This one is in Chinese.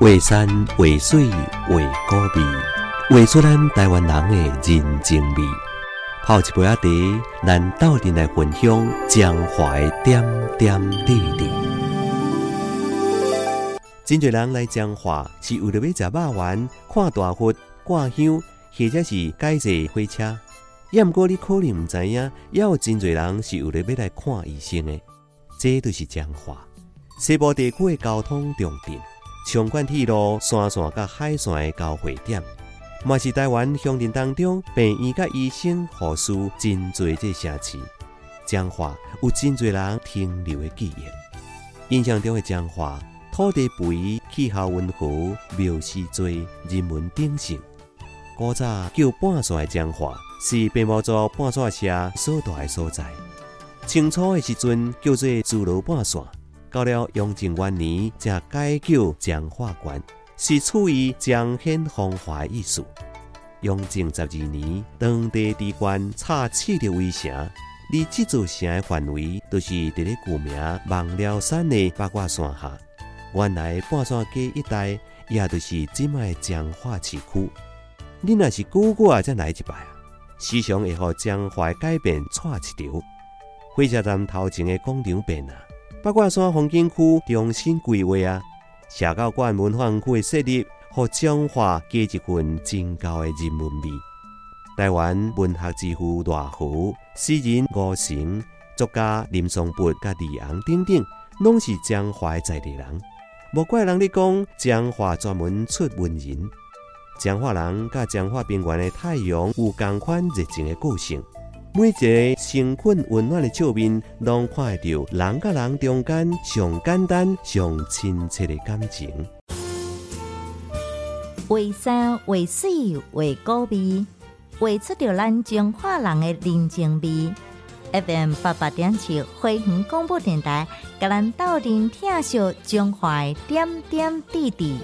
画山画水画古味，画出咱台湾人的人情味。泡一杯阿茶，咱斗阵来分享江淮点点滴滴。真侪人来江华是为了要食肉丸、看大佛、挂香，或者是改坐火车。也毋过你可能毋知影，也有真侪人是为了要来看医生的。这就是江华西部地区的交通重点。长管铁路山线甲海线的交汇点，嘛是台湾乡镇当中病院甲医生、护士真侪这城市。彰化有真侪人停留的记忆。印象中的彰化，土地肥、气候温和、庙寺多、人文鼎盛。古早叫半山的彰化，是白毛族半山社所在的所在。清初的时阵叫做自罗半山。到了雍正元年，才改叫江化县，是处于彰显风华意思。雍正十二年，当地地官查起的围城，离这座城的范围，都是伫咧古名望辽山的八卦山下。原来半山街一带，也就是今麦江化市区。你若是久久才来一摆啊，时常会互江淮改变错一条。火车站头前的广场变啊。八卦山风景区重新规划啊，社交馆文化区的设立，和彰化加一份真高的人文味。台湾文学之父赖和、诗人吴成、作家林松柏、甲李昂等等，拢是彰化在地人。无怪人咧讲，彰化专门出文人。彰化人甲彰化边缘的太阳有同款热情的个性。每一个诚恳温暖的笑面，拢看得到人甲人中间上简单、上亲切的感情。为山为水为高味，画出着咱中华人的人情味。FM 八八点七花园广播电台，甲咱斗阵听笑中华点点滴滴。